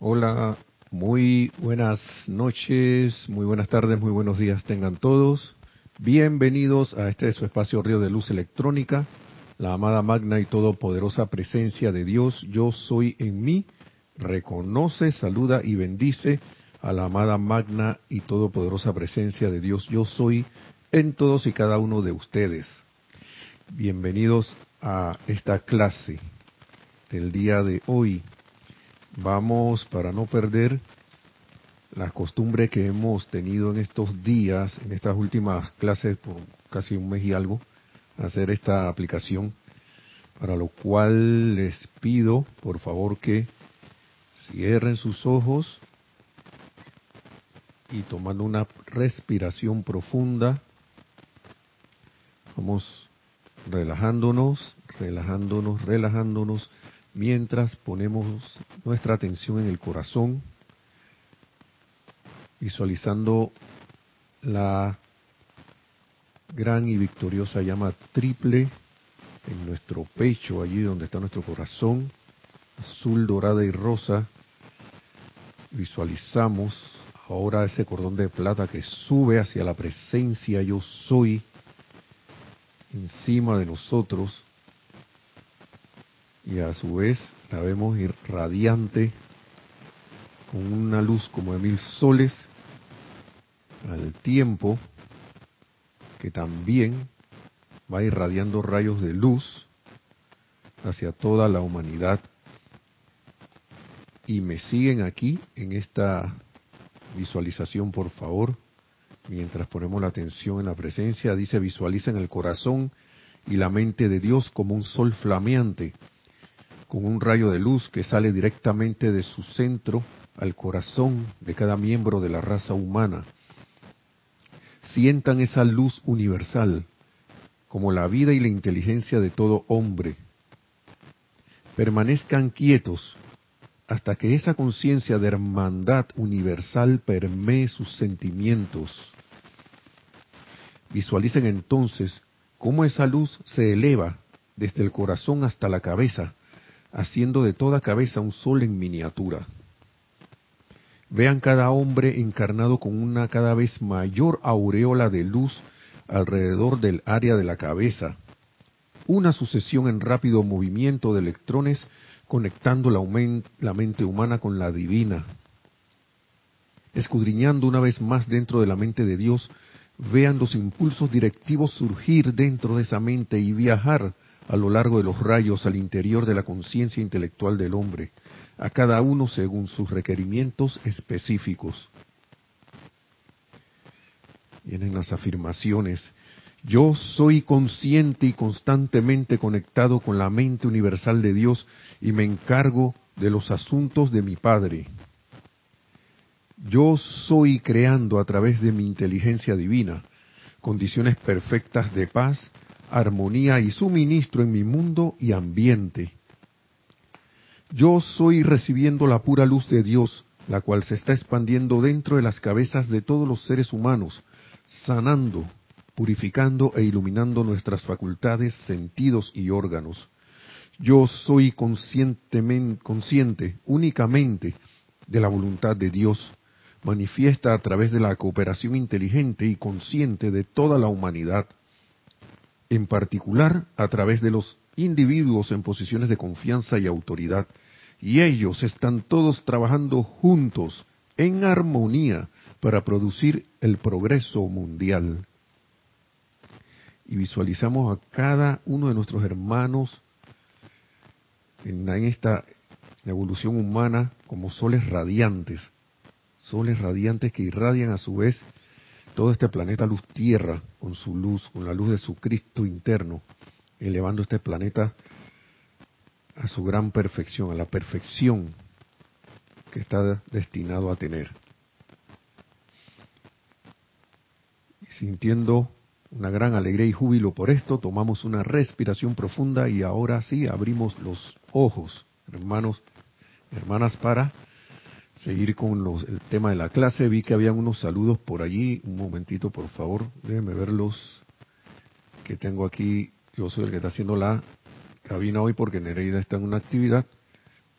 Hola, muy buenas noches, muy buenas tardes, muy buenos días tengan todos. Bienvenidos a este su espacio Río de Luz Electrónica, la amada magna y todopoderosa presencia de Dios, yo soy en mí, reconoce, saluda y bendice a la amada magna y todopoderosa presencia de Dios, yo soy en todos y cada uno de ustedes. Bienvenidos a esta clase del día de hoy. Vamos, para no perder la costumbre que hemos tenido en estos días, en estas últimas clases, por casi un mes y algo, hacer esta aplicación, para lo cual les pido, por favor, que cierren sus ojos y tomando una respiración profunda, vamos relajándonos, relajándonos, relajándonos, mientras ponemos nuestra atención en el corazón, visualizando la gran y victoriosa llama triple en nuestro pecho, allí donde está nuestro corazón, azul, dorada y rosa. Visualizamos ahora ese cordón de plata que sube hacia la presencia yo soy encima de nosotros y a su vez la vemos radiante con una luz como de mil soles al tiempo que también va irradiando rayos de luz hacia toda la humanidad. Y me siguen aquí en esta visualización por favor. Mientras ponemos la atención en la presencia, dice visualicen el corazón y la mente de Dios como un sol flameante, con un rayo de luz que sale directamente de su centro al corazón de cada miembro de la raza humana. Sientan esa luz universal como la vida y la inteligencia de todo hombre. Permanezcan quietos hasta que esa conciencia de hermandad universal permee sus sentimientos. Visualicen entonces cómo esa luz se eleva desde el corazón hasta la cabeza, haciendo de toda cabeza un sol en miniatura. Vean cada hombre encarnado con una cada vez mayor aureola de luz alrededor del área de la cabeza, una sucesión en rápido movimiento de electrones conectando la, mente humana con la divina. Escudriñando una vez más dentro de la mente de Dios, vean los impulsos directivos surgir dentro de esa mente y viajar a lo largo de los rayos al interior de la conciencia intelectual del hombre, a cada uno según sus requerimientos específicos. Vienen las afirmaciones yo soy consciente y constantemente conectado con la mente universal de Dios y me encargo de los asuntos de mi Padre. Yo soy creando a través de mi inteligencia divina condiciones perfectas de paz, armonía y suministro en mi mundo y ambiente. Yo soy recibiendo la pura luz de Dios, la cual se está expandiendo dentro de las cabezas de todos los seres humanos, sanando, purificando e iluminando nuestras facultades, sentidos y órganos. Yo soy consciente únicamente de la voluntad de Dios, manifiesta a través de la cooperación inteligente y consciente de toda la humanidad, en particular a través de los individuos en posiciones de confianza y autoridad, y ellos están todos trabajando juntos, en armonía, para producir el progreso mundial. Y visualizamos a cada uno de nuestros hermanos en, esta evolución humana como soles radiantes, soles radiantes que irradian a su vez todo este planeta luz tierra con su luz, con la luz de su Cristo interno, elevando este planeta a su gran perfección, a la perfección que está destinado a tener. Y sintiendo una gran alegría y júbilo por esto, tomamos una respiración profunda y ahora sí abrimos los ojos, hermanos, hermanas, para seguir con los, el tema de la clase. Vi que habían unos saludos por allí. Un momentito, por favor, déjenme verlos. Que tengo aquí, yo soy el que está haciendo la cabina hoy porque Nereida está en una actividad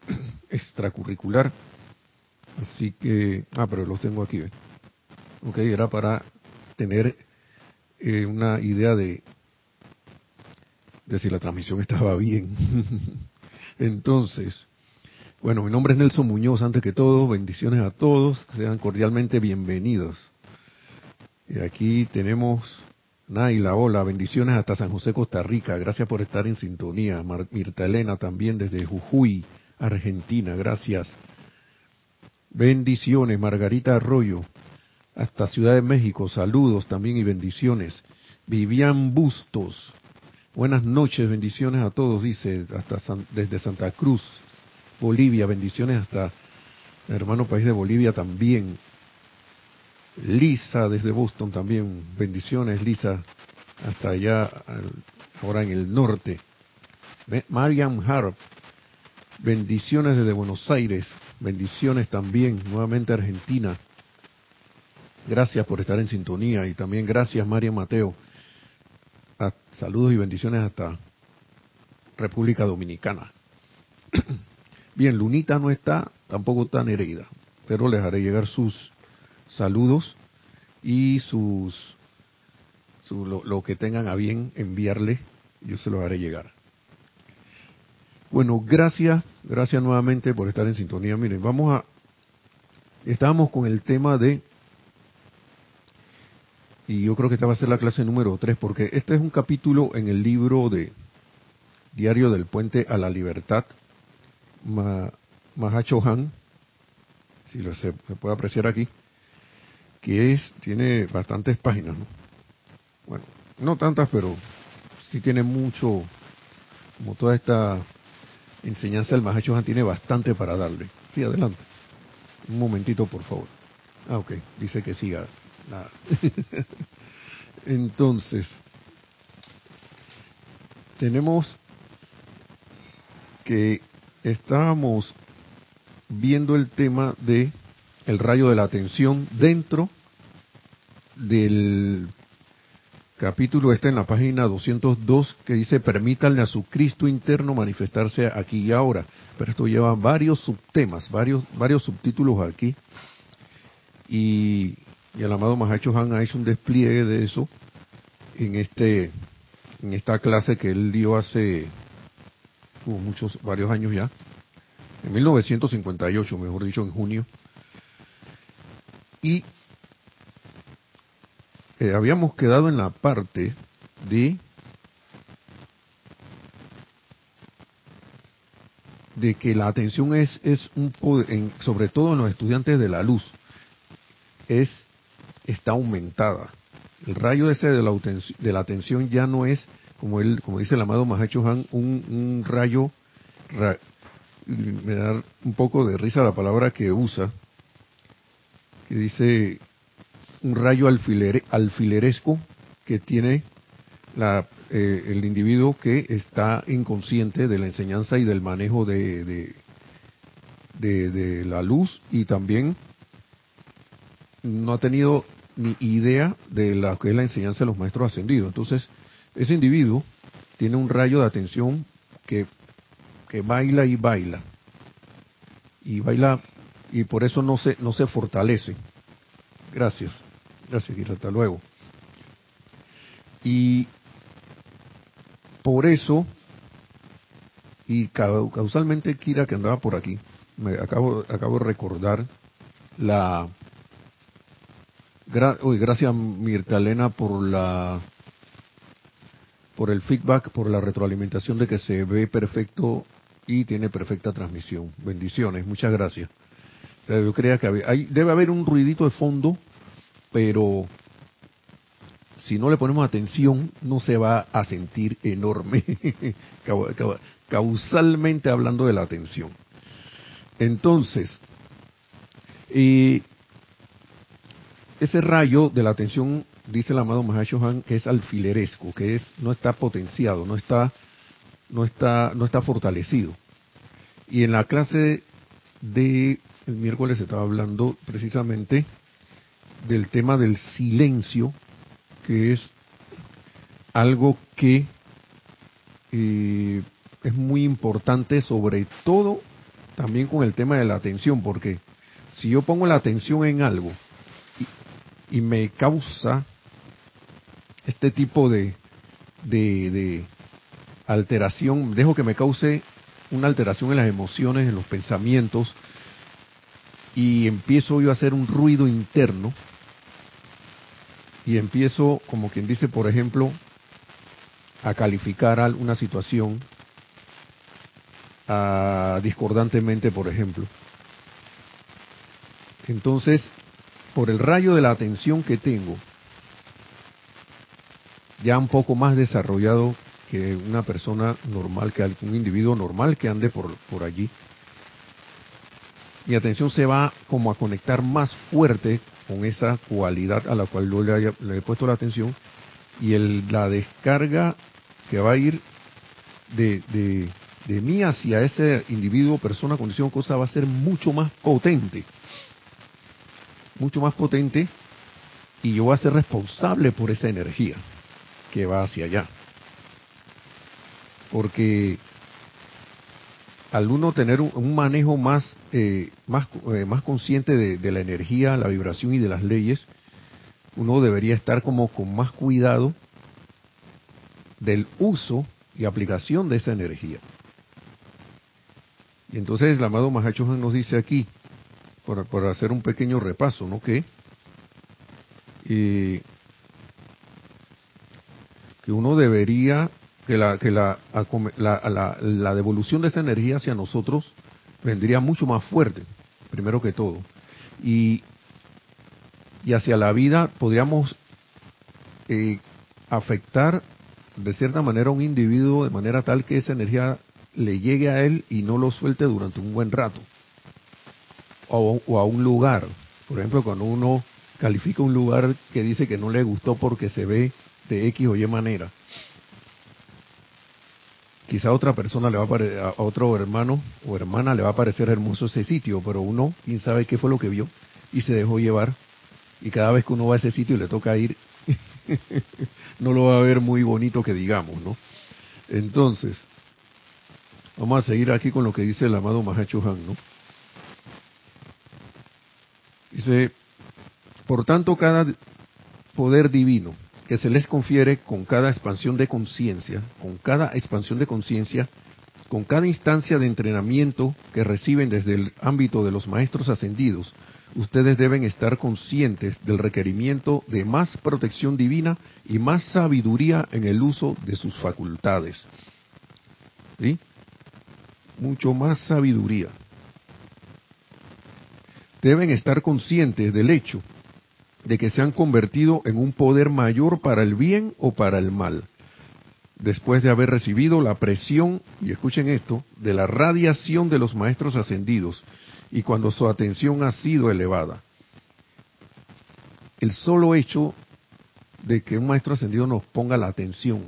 extracurricular Así que, ah, pero los tengo aquí. ¿eh? Ok, era para tener eh, una idea de, de si la transmisión estaba bien. Entonces, bueno, mi nombre es Nelson Muñoz, antes que todo, bendiciones a todos, sean cordialmente bienvenidos. Y aquí tenemos Naila, hola, bendiciones hasta San José, Costa Rica, gracias por estar en sintonía. Mirta Elena también desde Jujuy, Argentina, gracias. Bendiciones, Margarita Arroyo, hasta Ciudad de México, saludos también y bendiciones. Vivian Bustos, buenas noches, bendiciones a todos, dice, hasta desde Santa Cruz, Bolivia, bendiciones hasta el hermano país de Bolivia también. Lisa desde Boston también, bendiciones Lisa, hasta allá, ahora en el norte. Mariam Harp, bendiciones desde Buenos Aires, bendiciones también, nuevamente Argentina. Gracias por estar en sintonía y también gracias María Mateo. saludos y bendiciones hasta República Dominicana. Bien, Lunita no está, tampoco está Nereida, pero les haré llegar sus saludos y sus lo, que tengan a bien enviarle, yo se los haré llegar. Bueno, gracias, gracias nuevamente por estar en sintonía. Miren, vamos a, estábamos con el tema de, y yo creo que esta va a ser la clase número 3, porque este es un capítulo en el libro de Diario del Puente a la Libertad, Mahacho Han, si lo se, puede apreciar aquí, que es, tiene bastantes páginas, ¿no? Bueno, no tantas, pero sí tiene mucho, como toda esta enseñanza del Mahacho Han tiene bastante para darle. Sí, adelante. Un momentito, por favor. Ah, ok, dice que siga. Entonces, tenemos que estábamos viendo el tema de el rayo de la atención dentro del capítulo este en la página 202 que dice permítanle a su Cristo interno manifestarse aquí y ahora. Pero esto lleva varios subtemas, varios varios subtítulos aquí. Y, el amado Mahacho Han ha hecho un despliegue de eso en este en esta clase que él dio hace muchos, varios años ya, en 1958, mejor dicho, en junio. Y eh, habíamos quedado en la parte de de que la atención es es un poder, sobre todo en los estudiantes de la luz es está aumentada el rayo ese de la, de la atención ya no es como él, como dice el amado Mahacho Han, un, rayo, me da un poco de risa la palabra que usa, que dice un rayo alfileresco que tiene la, eh, el individuo que está inconsciente de la enseñanza y del manejo de, de, de la luz y también no ha tenido ni idea de la que es la enseñanza de los maestros ascendidos. Entonces, ese individuo tiene un rayo de atención que, que baila y baila. Y baila y por eso no se, no se fortalece. Gracias. Gracias, y Hasta luego. Y por eso, y causalmente Kira que andaba por aquí, me acabo, acabo de recordar la... uy, gracias Mirta Elena por la por el feedback, por la retroalimentación de que se ve perfecto y tiene perfecta transmisión. Bendiciones, muchas gracias. Yo creía que debe haber un ruidito de fondo, pero si no le ponemos atención no se va a sentir enorme, causalmente hablando de la atención. Entonces, ese rayo de la atención dice el amado Mahashohan que es alfileresco, que es no está potenciado, no está no está no está fortalecido. Y en la clase de el miércoles estaba hablando precisamente del tema del silencio, que es algo que eh, es muy importante, sobre todo también con el tema de la atención, porque si yo pongo la atención en algo y, me causa este tipo de, de, alteración, dejo que me cause una alteración en las emociones, en los pensamientos, y empiezo yo a hacer un ruido interno, y empiezo, como quien dice, por ejemplo, a calificar una situación discordantemente, por ejemplo. Entonces, por el rayo de la atención que tengo, ya un poco más desarrollado que una persona normal, que un individuo normal que ande por, por allí, mi atención se va como a conectar más fuerte con esa cualidad a la cual yo le, he puesto la atención y el, la descarga que va a ir de, de, de mí hacia ese individuo, persona, condición, cosa va a ser mucho más potente. Mucho más potente y yo voy a ser responsable por esa energía que va hacia allá. Porque al uno tener un, manejo más, eh, más, eh, más consciente de, la energía, la vibración y de las leyes, uno debería estar como con más cuidado del uso y aplicación de esa energía. Y entonces el amado Mahacho nos dice aquí, por, hacer un pequeño repaso, ¿no? Que, uno debería, que, la, que la, la, la, devolución de esa energía hacia nosotros vendría mucho más fuerte, primero que todo. Y, y hacia la vida podríamos eh, afectar de cierta manera a un individuo de manera tal que esa energía le llegue a él y no lo suelte durante un buen rato. O, a un lugar. Por ejemplo, cuando uno califica un lugar que dice que no le gustó porque se ve de X o Y manera. Quizá a otra persona le va a, a otro hermano o hermana le va a parecer hermoso ese sitio, pero uno, quién sabe qué fue lo que vio y se dejó llevar. Y cada vez que uno va a ese sitio y le toca ir, no lo va a ver muy bonito que digamos, ¿no? Entonces, Vamos a seguir aquí con lo que dice el amado Mahacho Han. Dice, por tanto, cada poder divino que se les confiere con cada expansión de conciencia, con cada expansión de conciencia, con cada instancia de entrenamiento que reciben desde el ámbito de los maestros ascendidos, ustedes deben estar conscientes del requerimiento de más protección divina y más sabiduría en el uso de sus facultades. ¿Sí? mucho más sabiduría. Deben estar conscientes del hecho de que se han convertido en un poder mayor para el bien o para el mal, después de haber recibido la presión, y escuchen esto, de la radiación de los maestros ascendidos, y cuando su atención ha sido elevada. El solo hecho de que un maestro ascendido nos ponga la atención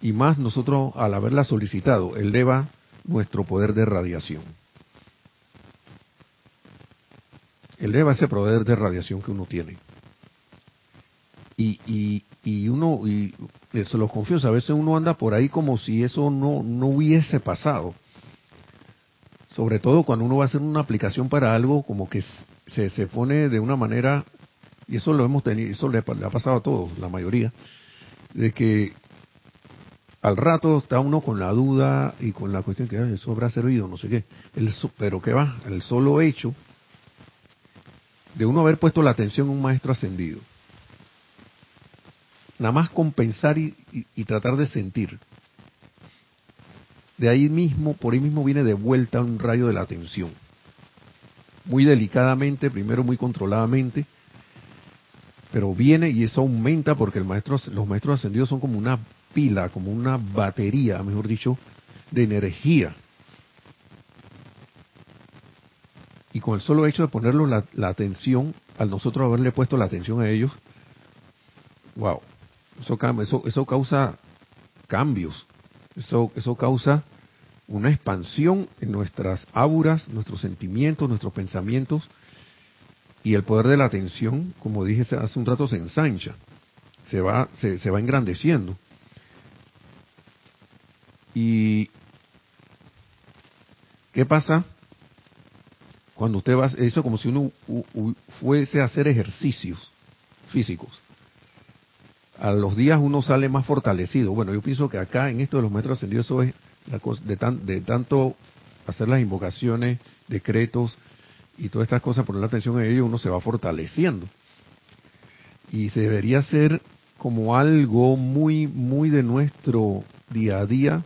y más nosotros al haberla solicitado, eleva nuestro poder de radiación. Eleva ese poder de radiación que uno tiene. Y, y, y uno, y se lo confieso, a veces uno anda por ahí como si eso no, no hubiese pasado. Sobre todo cuando uno va a hacer una aplicación para algo, como que se, se pone de una manera, y eso lo hemos tenido, eso le ha pasado a todos, la mayoría, de que al rato está uno con la duda y con la cuestión que eso habrá servido, no sé qué. El, pero ¿qué va? El solo hecho de uno haber puesto la atención en un maestro ascendido. Nada más compensar y, y tratar de sentir. De ahí mismo, por ahí mismo viene de vuelta un rayo de la atención. Muy delicadamente, primero muy controladamente, pero viene y eso aumenta porque el maestro, los maestros ascendidos son como una pila, como una batería, mejor dicho, de energía. Y con el solo hecho de ponerlo la, atención, al nosotros haberle puesto la atención a ellos, wow, eso, eso, eso causa cambios, eso, eso causa una expansión en nuestras auras, nuestros sentimientos, nuestros pensamientos, y el poder de la atención, como dije hace un rato, se ensancha, se va, se, se va engrandeciendo. ¿Y qué pasa Cuando usted va, eso como si uno fuese a hacer ejercicios físicos. A los días uno sale más fortalecido. Bueno, yo pienso que acá en esto de los metros ascendidos eso es la cosa, de, de tanto hacer las invocaciones, decretos y todas estas cosas, poner la atención en ello, uno se va fortaleciendo. Y se debería ser como algo muy, muy de nuestro día a día,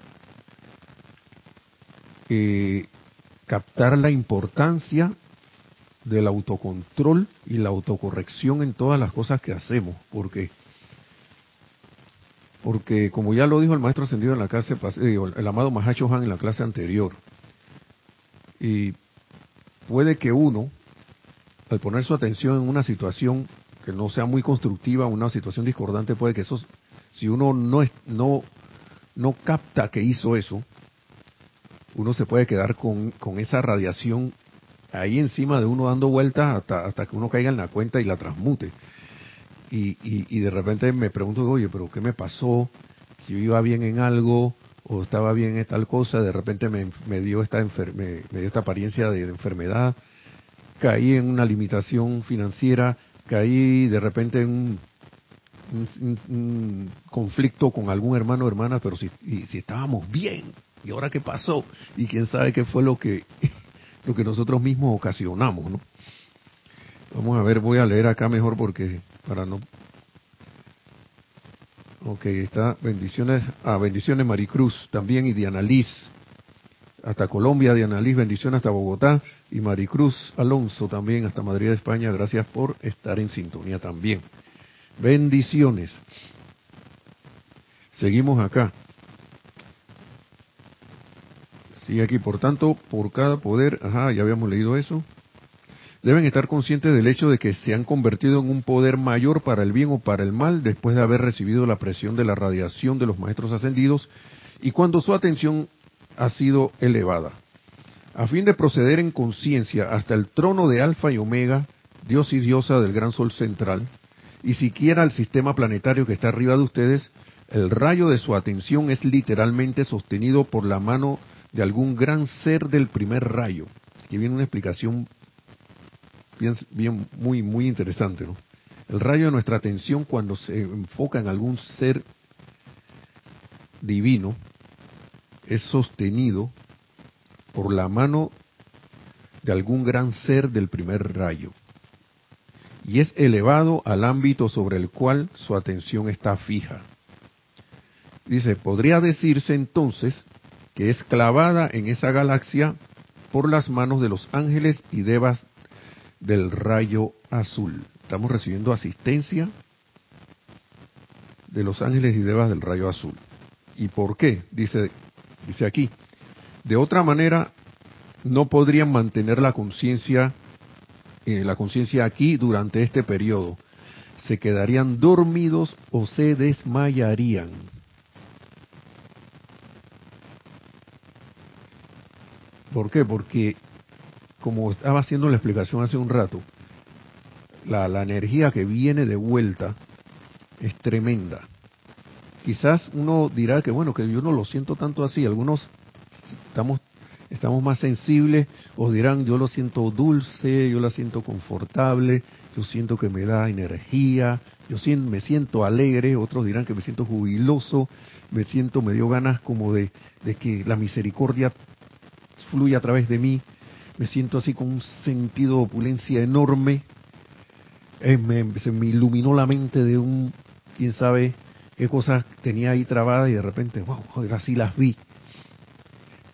eh, captar la importancia del autocontrol y la autocorrección en todas las cosas que hacemos, porque porque como ya lo dijo el maestro ascendido en la clase, el amado Mahacho Han en la clase anterior, y puede que uno, al poner su atención en una situación que no sea muy constructiva, una situación discordante, puede que eso, si uno no, no, no capta que hizo eso, uno se puede quedar con, con esa radiación ahí encima de uno dando vueltas hasta, hasta que uno caiga en la cuenta y la transmute. Y, y, de repente me pregunto, oye, pero ¿qué me pasó? Yo iba bien en algo o estaba bien en tal cosa, de repente me, me dio esta me, dio esta apariencia de, enfermedad, caí en una limitación financiera, caí de repente en un, conflicto con algún hermano o hermana, pero si, si estábamos bien, ¿y ahora qué pasó? Y quién sabe qué fue lo que lo que nosotros mismos ocasionamos, ¿no? Vamos a ver, voy a leer acá mejor porque para no. Ok, está bendiciones, ah, bendiciones Maricruz también y Diana Liz. Hasta Colombia, Diana Liz, bendiciones hasta Bogotá y Maricruz Alonso también hasta Madrid, España. Gracias por estar en sintonía también. Bendiciones. Seguimos acá. Sigue aquí, por tanto, por cada poder, ajá, ya habíamos leído eso, deben estar conscientes del hecho de que se han convertido en un poder mayor para el bien o para el mal después de haber recibido la presión de la radiación de los maestros ascendidos y cuando su atención ha sido elevada. A fin de proceder en conciencia hasta el trono de Alfa y Omega, Dios y Diosa del gran Sol central, y siquiera al sistema planetario que está arriba de ustedes, el rayo de su atención es literalmente sostenido por la mano de algún gran ser del primer rayo. Aquí viene una explicación bien, muy, muy interesante. ¿no? El rayo de nuestra atención cuando se enfoca en algún ser divino es sostenido por la mano de algún gran ser del primer rayo y es elevado al ámbito sobre el cual su atención está fija. Dice, podría decirse entonces que es clavada en esa galaxia por las manos de los ángeles y devas del rayo azul. Estamos recibiendo asistencia de los ángeles y devas del rayo azul. ¿Y por qué? Dice, dice aquí. De otra manera, no podrían mantener la conciencia, eh, la conciencia aquí durante este periodo. Se quedarían dormidos o se desmayarían. ¿Por qué? Porque, como estaba haciendo la explicación hace un rato, la, energía que viene de vuelta es tremenda. Quizás uno dirá que bueno, que yo no lo siento tanto así, algunos estamos estamos más sensibles o dirán yo lo siento dulce, yo la siento confortable, yo siento que me da energía, yo me siento alegre, otros dirán que me siento jubiloso, me siento, me dio ganas como de que la misericordia fluye a través de mí, me siento así con un sentido de opulencia enorme, eh, se me iluminó la mente de un, quién sabe qué cosas tenía ahí trabadas y de repente, wow, ahora sí las vi.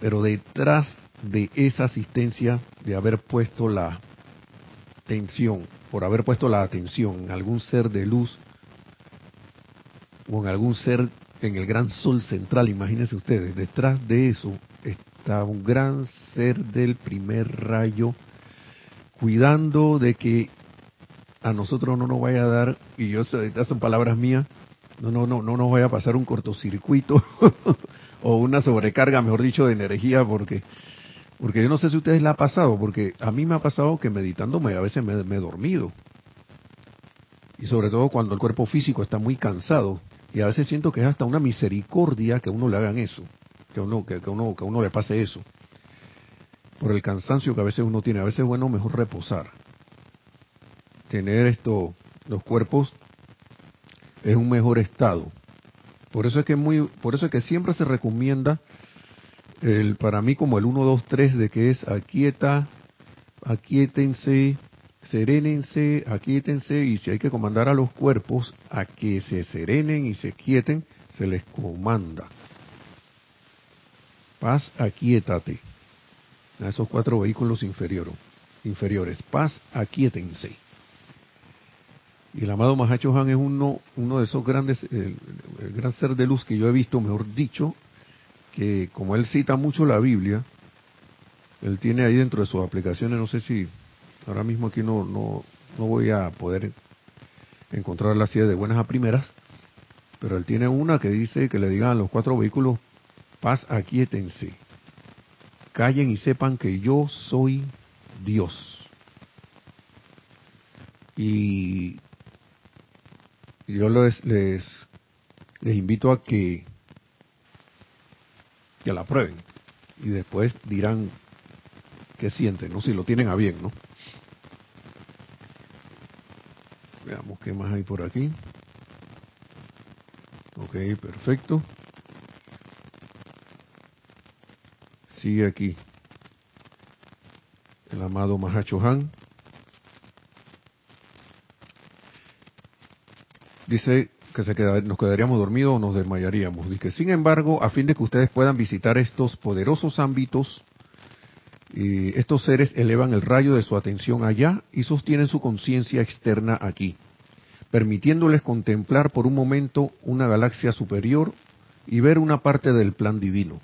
Pero detrás de esa asistencia, de haber puesto la atención, por haber puesto la atención en algún ser de luz o en algún ser en el gran sol central, imagínense ustedes, detrás de eso un gran ser del primer rayo, cuidando de que a nosotros no nos vaya a dar, y yo estas son palabras mías, no, no, no, no nos vaya a pasar un cortocircuito o una sobrecarga, mejor dicho, de energía, porque porque yo no sé si a ustedes la ha pasado, porque a mí me ha pasado que meditándome a veces me, he dormido. Y sobre todo cuando el cuerpo físico está muy cansado. Y a veces siento que es hasta una misericordia que a uno le hagan eso que uno, que, uno, que uno le pase eso. por el cansancio que a veces uno tiene. A veces es bueno mejor reposar. Tener esto, los cuerpos es un mejor estado. Por eso es que muy, por eso es que siempre se recomienda el, para mí como el 1, 2, 3 de que es aquieta, aquietense, serénense, aquíétense y si hay que comandar a los cuerpos a que se serenen y se quieten, se les comanda. Paz, aquíétate. A esos cuatro vehículos inferiores. inferiores. Paz, aquíétense. Y el amado Mahacho Han es uno, de esos grandes, el, gran ser de luz que yo he visto, mejor dicho, que como él cita mucho la Biblia, él tiene ahí dentro de sus aplicaciones, no sé si ahora mismo aquí no, no, no voy a poder encontrar la silla de buenas a primeras, pero él tiene una que dice que le digan a los cuatro vehículos, paz, aquíétense, callen y sepan que yo soy Dios. Y yo les, les, invito a que, que la prueben y después dirán qué sienten, ¿no? Si lo tienen a bien, ¿no? Veamos qué más hay por aquí. Ok, perfecto. Sigue aquí. El amado Mahacho Han. Dice que se nos quedaríamos dormidos o nos desmayaríamos. Dice, sin embargo, a fin de que ustedes puedan visitar estos poderosos ámbitos, y estos seres elevan el rayo de su atención allá y sostienen su conciencia externa aquí, permitiéndoles contemplar por un momento una galaxia superior y ver una parte del plan divino.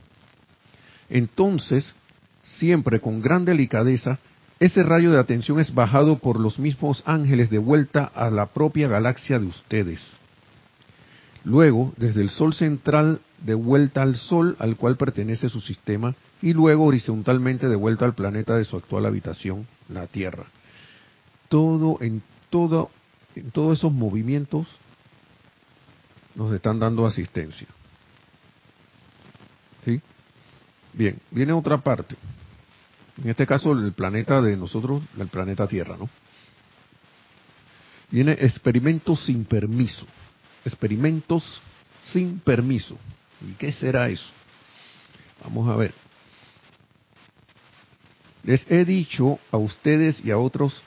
Entonces, siempre con gran delicadeza, ese rayo de atención es bajado por los mismos ángeles de vuelta a la propia galaxia de ustedes. Luego, desde el Sol central, de vuelta al Sol al cual pertenece su sistema, y luego horizontalmente de vuelta al planeta de su actual habitación, la Tierra. Todo en todo en todos esos movimientos nos están dando asistencia. ¿Sí? Bien, viene otra parte. En este caso, el planeta de nosotros, el planeta Tierra, ¿no? Viene experimentos sin permiso. Experimentos sin permiso. ¿Y qué será eso? Vamos a ver. Les he dicho a ustedes y a otros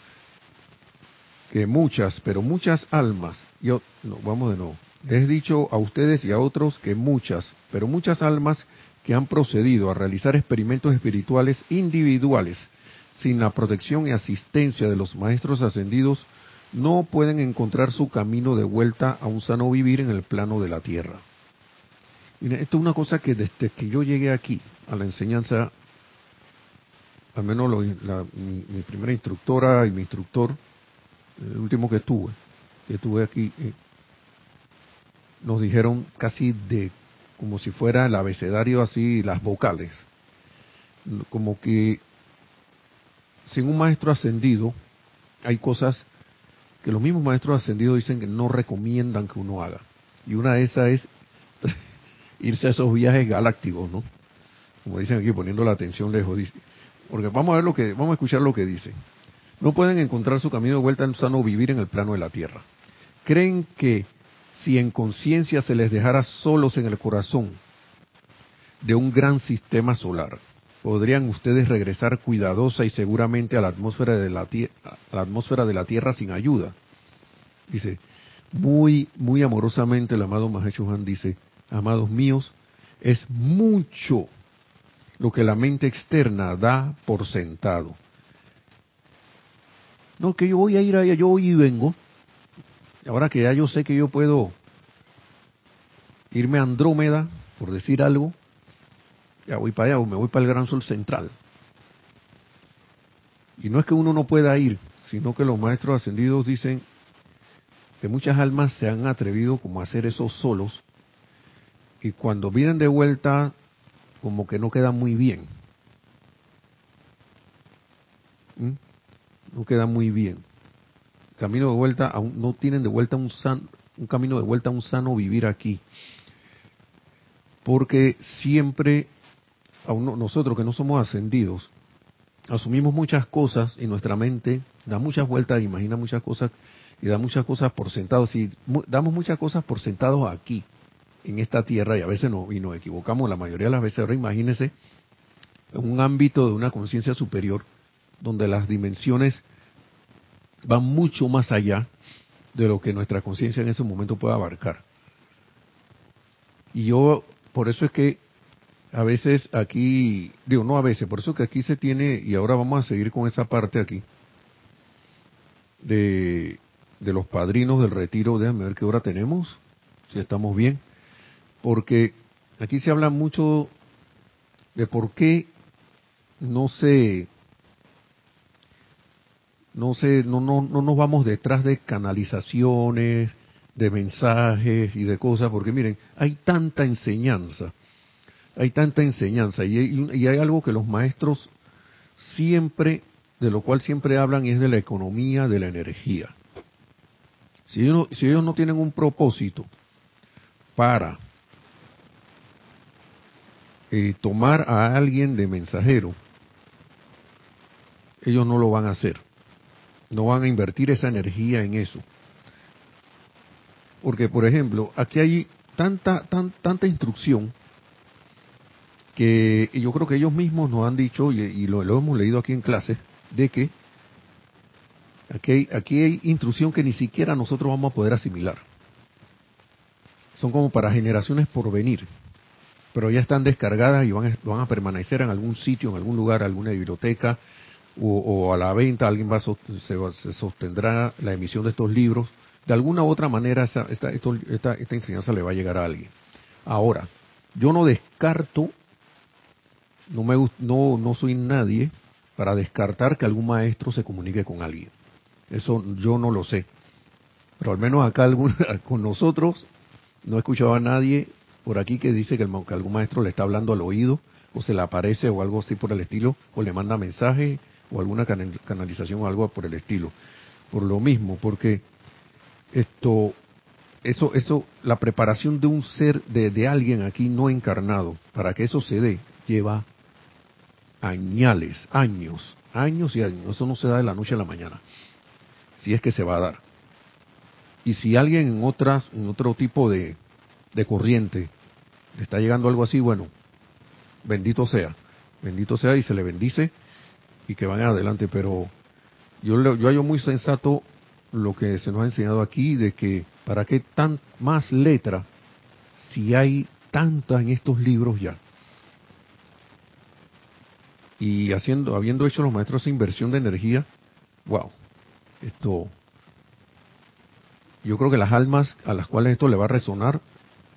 que muchas, pero muchas almas, yo, no, vamos de nuevo, les he dicho a ustedes y a otros que muchas, pero muchas almas que han procedido a realizar experimentos espirituales individuales sin la protección y asistencia de los maestros ascendidos no pueden encontrar su camino de vuelta a un sano vivir en el plano de la tierra. Esto es una cosa que desde que yo llegué aquí a la enseñanza al menos mi, primera instructora y mi instructor, el último que tuve, que tuve aquí, eh, nos dijeron casi de como si fuera el abecedario así, las vocales, como que sin un maestro ascendido hay cosas que los mismos maestros ascendidos dicen que no recomiendan que uno haga. Y una de esas es irse a esos viajes galácticos, ¿no? Como dicen aquí, poniendo la atención lejos. Porque vamos a ver lo que, vamos a escuchar lo que dice. No pueden encontrar su camino de vuelta en sano vivir en el plano de la tierra. Creen que si en conciencia se les dejara solos en el corazón de un gran sistema solar, podrían ustedes regresar cuidadosa y seguramente a la atmósfera de la, a la atmósfera de la Tierra sin ayuda. Dice, muy, muy amorosamente el amado Mahecho Han dice, amados míos, es mucho lo que la mente externa da por sentado. No, que yo voy a ir allá, yo voy y vengo. Ahora que ya yo sé que yo puedo irme a Andrómeda, por decir algo, ya voy para allá, o me voy para el Gran Sol Central. Y no es que uno no pueda ir, sino que los maestros ascendidos dicen que muchas almas se han atrevido como a hacer eso solos, y cuando vienen de vuelta como que no queda muy bien. ¿Mm? No queda muy bien. Camino de vuelta, a no tienen de vuelta un, san, un camino de vuelta a un sano vivir aquí. Porque siempre, a nosotros que no somos ascendidos, asumimos muchas cosas y nuestra mente da muchas vueltas, imagina muchas cosas y da muchas cosas por sentados. Si damos muchas cosas por sentados aquí, en esta tierra, y a veces no, y nos equivocamos la mayoría de las veces, ahora imagínense un ámbito de una conciencia superior, donde las dimensiones van mucho más allá de lo que nuestra conciencia en ese momento puede abarcar. Y yo, por eso es que a veces aquí, digo, no a veces, por eso que aquí se tiene, y ahora vamos a seguir con esa parte aquí, de, de los padrinos del retiro, déjame ver qué hora tenemos, si estamos bien, porque aquí se habla mucho de por qué no se no sé, no, no, no nos vamos detrás de canalizaciones, de mensajes y de cosas, porque miren, hay tanta enseñanza, hay tanta enseñanza, y hay, algo que los maestros siempre, de lo cual siempre hablan, es de la economía de la energía. Si ellos, si ellos no tienen un propósito para eh, tomar a alguien de mensajero, ellos no lo van a hacer. No van a invertir esa energía en eso. Porque, por ejemplo, aquí hay tanta, tan, tanta instrucción que yo creo que ellos mismos nos han dicho, y, lo, hemos leído aquí en clase, de que aquí hay, aquí hay instrucción que ni siquiera nosotros vamos a poder asimilar. Son como para generaciones por venir, pero ya están descargadas y van van a permanecer en algún sitio, en algún lugar, alguna biblioteca, o, a la venta, alguien va, se, sostendrá la emisión de estos libros. De alguna u otra manera esta, esta, esta enseñanza le va a llegar a alguien. Ahora, yo no descarto, no, me, no, no soy nadie para descartar que algún maestro se comunique con alguien. Eso yo no lo sé. Pero al menos acá con nosotros no he escuchado a nadie por aquí que dice que, el, que algún maestro le está hablando al oído o se le aparece o algo así por el estilo o le manda mensaje o alguna canalización o algo por el estilo. Por lo mismo, porque esto, eso, eso, la preparación de un ser, de, de alguien aquí no encarnado, para que eso se dé, lleva añales, años, años y años. Eso no se da de la noche a la mañana, si es que se va a dar. Y si alguien en otras, en otro tipo de, de corriente le está llegando algo así, bueno, bendito sea, bendito sea y se le bendice y que van adelante, pero yo, yo hallo muy sensato lo que se nos ha enseñado aquí de que para qué tan más letra si hay tanta en estos libros ya. Y haciendo, habiendo hecho los maestros inversión de energía, wow, esto, yo creo que las almas a las cuales esto le va a resonar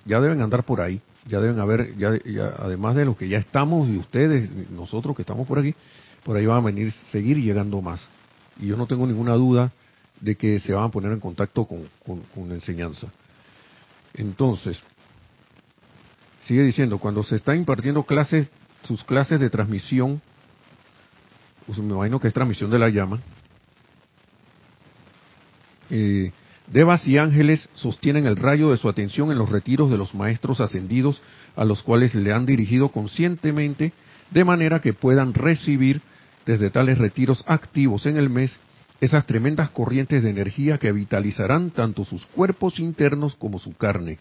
ya deben andar por ahí, ya deben haber, ya, ya además de lo que ya estamos y ustedes, nosotros que estamos por aquí, por ahí van a venir, seguir llegando más. Y yo no tengo ninguna duda de que se van a poner en contacto con, la enseñanza. Entonces, sigue diciendo, cuando se están impartiendo clases, sus clases de transmisión, pues me imagino que es transmisión de la llama, eh, Devas y ángeles sostienen el rayo de su atención en los retiros de los maestros ascendidos a los cuales le han dirigido conscientemente de manera que puedan recibir desde tales retiros activos en el mes esas tremendas corrientes de energía que vitalizarán tanto sus cuerpos internos como su carne.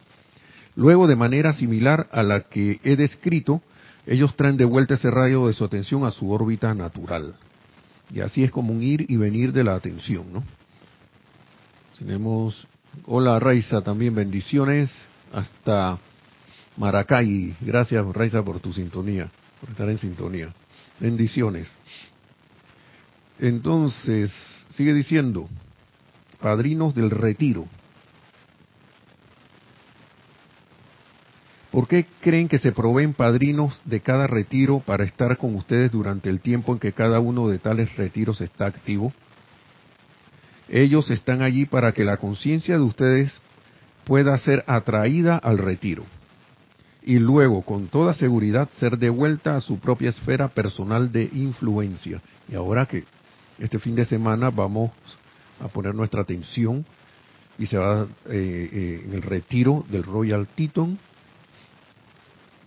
Luego, de manera similar a la que he descrito, ellos traen de vuelta ese rayo de su atención a su órbita natural. Y así es como un ir y venir de la atención, ¿no? Tenemos, hola Raiza, también bendiciones hasta Maracay. Gracias Raiza por tu sintonía, por estar en sintonía. Bendiciones. Entonces, sigue diciendo, padrinos del retiro. ¿Por qué creen que se proveen padrinos de cada retiro para estar con ustedes durante el tiempo en que cada uno de tales retiros está activo? Ellos están allí para que la conciencia de ustedes pueda ser atraída al retiro y luego con toda seguridad ser devuelta a su propia esfera personal de influencia. Y ahora que este fin de semana vamos a poner nuestra atención y se va eh, eh, en el retiro del Royal Teton,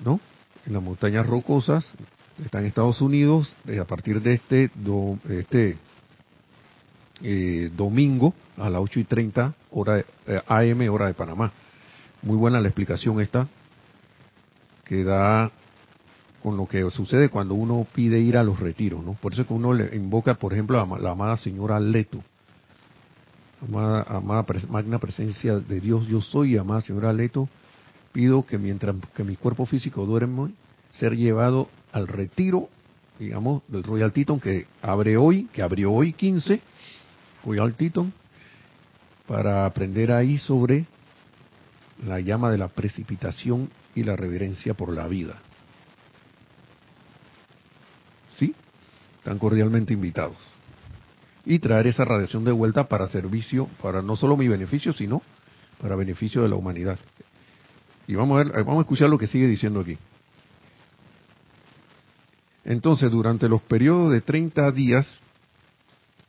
¿no? En las montañas rocosas, está en Estados Unidos eh, a partir de este, este eh, domingo a las 8 y 30 hora AM, hora de Panamá. Muy buena la explicación esta, que da con lo que sucede cuando uno pide ir a los retiros, ¿no? Por eso es que uno le invoca, por ejemplo, a la amada señora Leto, amada, amada magna presencia de Dios, yo soy, amada señora Leto, pido que mientras que mi cuerpo físico duerme, ser llevado al retiro, digamos, del Royal Teton que abre hoy, que abrió hoy 15, Royal Teton, para aprender ahí sobre la llama de la precipitación y la reverencia por la vida. ¿Sí? Están cordialmente invitados. Y traer esa radiación de vuelta para servicio, para no solo mi beneficio, sino para beneficio de la humanidad. Y vamos a, ver, vamos a escuchar lo que sigue diciendo aquí. Entonces, durante los periodos de 30 días,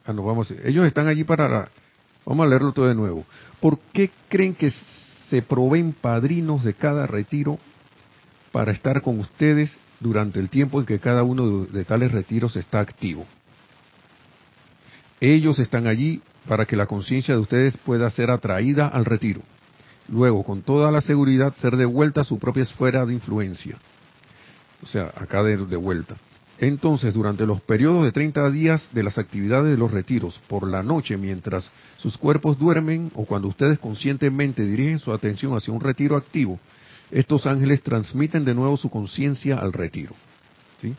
ah, vamos ellos están allí para la, vamos a leerlo todo de nuevo. ¿Por qué creen que se proveen padrinos de cada retiro para estar con ustedes durante el tiempo en que cada uno de tales retiros está activo? Ellos están allí para que la conciencia de ustedes pueda ser atraída al retiro. Luego, con toda la seguridad, ser devuelta a su propia esfera de influencia o sea, acá de, vuelta. Entonces, durante los periodos de 30 días de las actividades de los retiros, por la noche, mientras sus cuerpos duermen o cuando ustedes conscientemente dirigen su atención hacia un retiro activo, estos ángeles transmiten de nuevo su conciencia al retiro. ¿sí?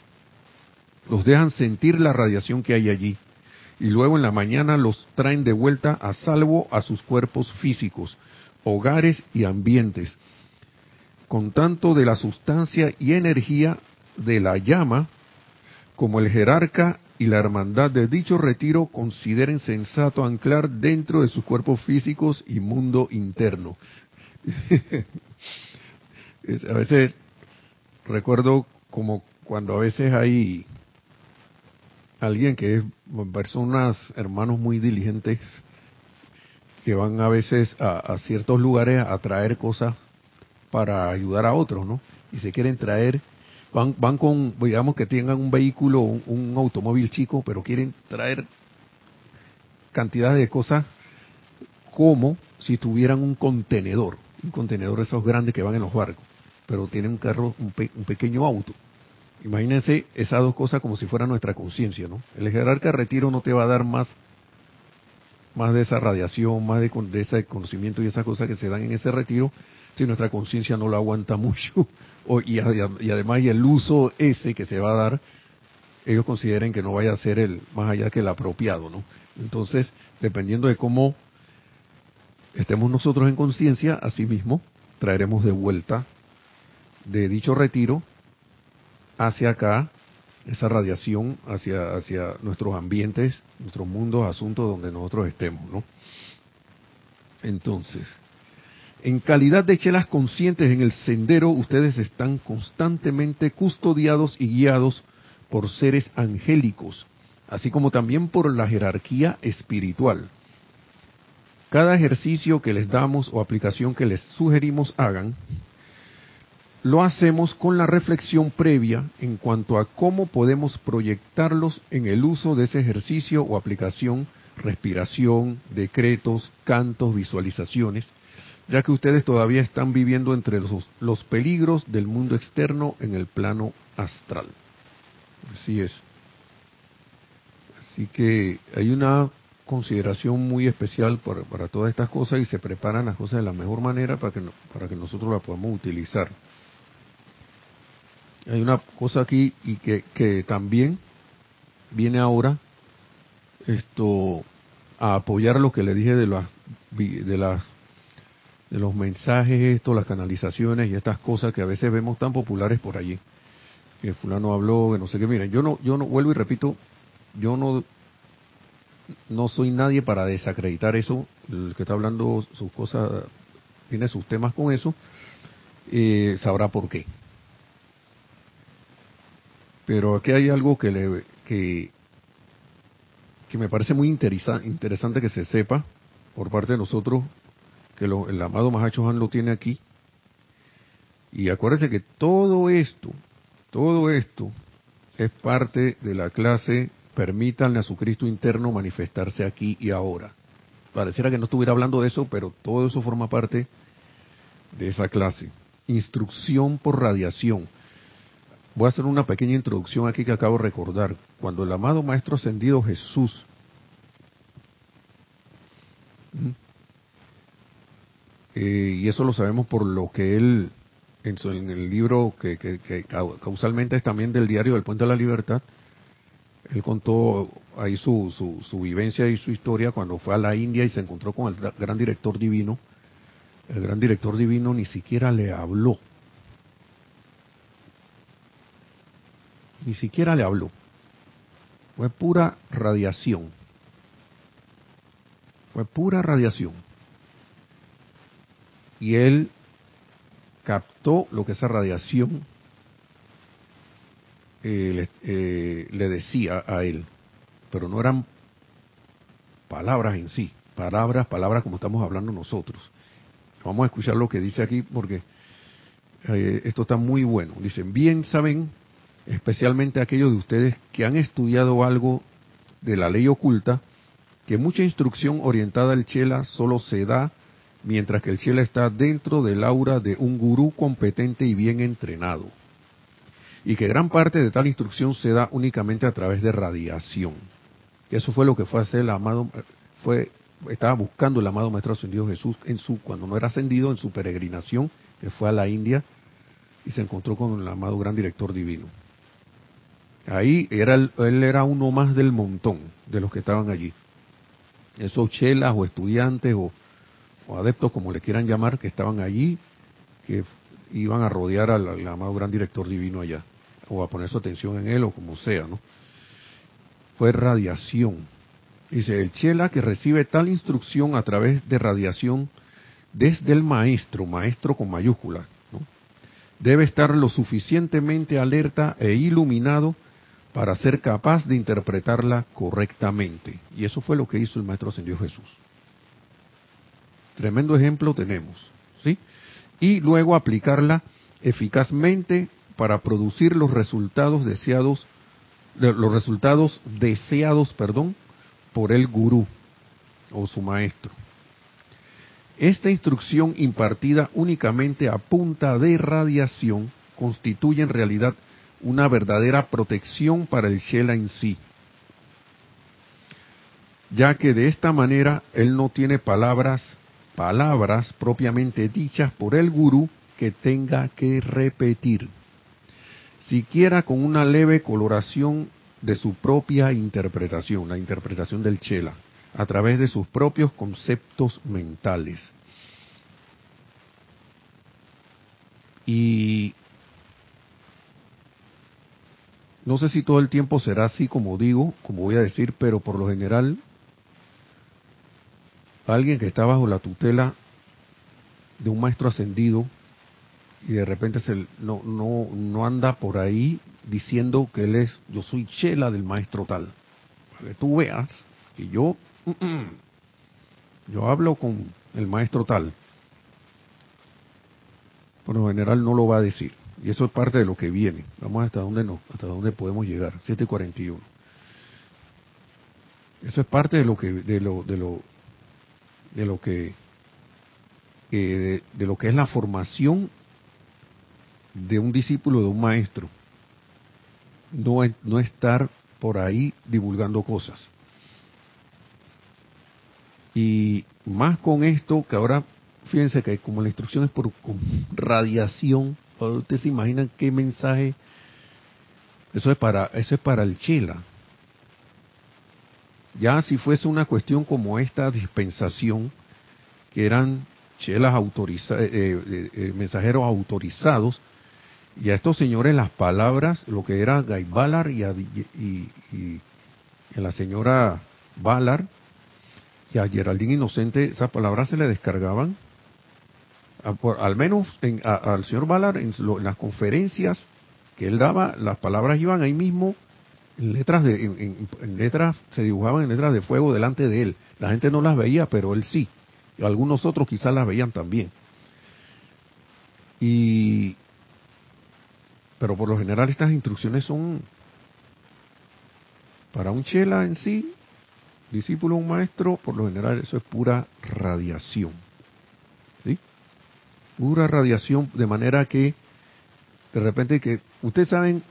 Los dejan sentir la radiación que hay allí y luego en la mañana los traen de vuelta a salvo a sus cuerpos físicos, hogares y ambientes, con tanto de la sustancia y energía de la llama como el jerarca y la hermandad de dicho retiro consideren sensato anclar dentro de sus cuerpos físicos y mundo interno. a veces recuerdo como cuando a veces hay alguien que es personas, hermanos muy diligentes, que van a veces a, ciertos lugares a traer cosas para ayudar a otros, ¿no? Y se quieren traer, van, van con, digamos que tengan un vehículo, un, automóvil chico, pero quieren traer cantidad de cosas como si tuvieran un contenedor, un contenedor de esos grandes que van en los barcos, pero tienen un carro, un, pequeño auto. Imagínense esas dos cosas como si fuera nuestra conciencia, ¿no? El jerarca retiro no te va a dar más más de esa radiación, más de, de, ese conocimiento y esas cosas que se dan en ese retiro, si nuestra conciencia no lo aguanta mucho, y, además y el uso ese que se va a dar, ellos consideren que no vaya a ser el más allá que el apropiado, ¿no? Entonces, dependiendo de cómo estemos nosotros en conciencia, asimismo, traeremos de vuelta de dicho retiro hacia acá esa radiación hacia, hacia nuestros ambientes, nuestros mundos, asuntos donde nosotros estemos, ¿no? Entonces, en calidad de chelas conscientes en el sendero, ustedes están constantemente custodiados y guiados por seres angélicos, así como también por la jerarquía espiritual. Cada ejercicio que les damos o aplicación que les sugerimos hagan, lo hacemos con la reflexión previa en cuanto a cómo podemos proyectarlos en el uso de ese ejercicio o aplicación, respiración, decretos, cantos, visualizaciones, ya que ustedes todavía están viviendo entre los, peligros del mundo externo en el plano astral. Así es. Así que hay una consideración muy especial para, todas estas cosas y se preparan las cosas de la mejor manera para que, para que nosotros las podamos utilizar. Hay una cosa aquí y que, que también viene ahora esto a apoyar lo que le dije de las de las de los mensajes estos, las canalizaciones y estas cosas que a veces vemos tan populares por allí. Que fulano habló, que no sé qué. Miren, yo no, yo no vuelvo y repito, yo no, no soy nadie para desacreditar eso. El que está hablando sus cosas, tiene sus temas con eso, eh, sabrá por qué. Pero aquí hay algo que le, que, que me parece muy interesante que se sepa por parte de nosotros que el amado Mahacho Han lo tiene aquí. Y acuérdense que todo esto, todo esto es parte de la clase Permítanle a su Cristo interno manifestarse aquí y ahora. Pareciera que no estuviera hablando de eso, pero todo eso forma parte de esa clase. Instrucción por radiación. Voy a hacer una pequeña introducción aquí que acabo de recordar. Cuando el amado Maestro Ascendido Jesús eh, y eso lo sabemos por lo que él, en, el libro que, causalmente es también del diario del Puente de la Libertad, él contó ahí su, su, su, vivencia y su historia cuando fue a la India y se encontró con el gran director divino. El gran director divino ni siquiera le habló. Ni siquiera le habló. Fue pura radiación. Fue pura radiación. Y él captó lo que esa radiación eh, eh, le, decía a él, pero no eran palabras en sí, palabras, palabras como estamos hablando nosotros. Vamos a escuchar lo que dice aquí porque eh, esto está muy bueno. Dicen, bien saben, especialmente aquellos de ustedes que han estudiado algo de la ley oculta, que mucha instrucción orientada al Chela solo se da mientras que el Chela está dentro del aura de un gurú competente y bien entrenado y que gran parte de tal instrucción se da únicamente a través de radiación. Y eso fue lo que fue hacer el amado, fue, estaba buscando el amado Maestro Ascendido Jesús en su, cuando no era ascendido, en su peregrinación, que fue a la India, y se encontró con el amado Gran Director Divino. Ahí era él era uno más del montón de los que estaban allí. Esos chelas o estudiantes o, o adeptos, como le quieran llamar, que estaban allí, que iban a rodear al amado Gran Director Divino allá o a poner su atención en él o como sea, ¿no? Fue radiación. Dice, el chela que recibe tal instrucción a través de radiación desde el maestro, maestro con mayúscula, debe estar lo suficientemente alerta e iluminado para ser capaz de interpretarla correctamente. Y eso fue lo que hizo el Maestro Ascendido Jesús. Tremendo ejemplo tenemos, ¿sí? Y luego aplicarla eficazmente para producir los resultados deseados, los resultados deseados, perdón, por el gurú o su maestro. Esta instrucción impartida únicamente a punta de radiación constituye en realidad una verdadera protección para el Shela en sí, ya que de esta manera él no tiene palabras, palabras propiamente dichas por el gurú que tenga que repetir siquiera con una leve coloración de su propia interpretación, la interpretación del Chela, a través de sus propios conceptos mentales. Y no sé si todo el tiempo será así como digo, como voy a decir, pero por lo general, alguien que está bajo la tutela de un maestro ascendido y de repente se, no, no, no anda por ahí diciendo que él es, yo soy chela del maestro tal. Para que tú veas que yo, yo hablo con el maestro tal. Por lo general no lo va a decir. Y eso es parte de lo que viene. Vamos hasta dónde no, hasta dónde podemos llegar. 741. Eso es parte de lo que, de lo, de lo, de lo que, eh, de lo que es la formación de un discípulo de un maestro. No, no estar por ahí divulgando cosas. Y más con esto, que ahora, fíjense que como la instrucción es por radiación, ustedes se imaginan qué mensaje, eso es para, eso es para el chela. Ya si fuese una cuestión como esta dispensación, que eran chelas autorizados, eh, eh, eh, mensajeros autorizados, y a estos señores las palabras, lo que era Guy Ballard y la señora Ballard y a Geraldine Inocente, esas palabras se le descargaban, al menos al señor Ballard en, las conferencias que él daba, las palabras iban ahí mismo en letras de en, letras se dibujaban en letras de fuego delante de él. La gente no las veía, pero él sí. Algunos otros quizás las veían también. Y pero por lo general estas instrucciones son Para un chela en sí, discípulo un maestro, por lo general eso es pura radiación. Pura radiación, de manera que de repente que ustedes saben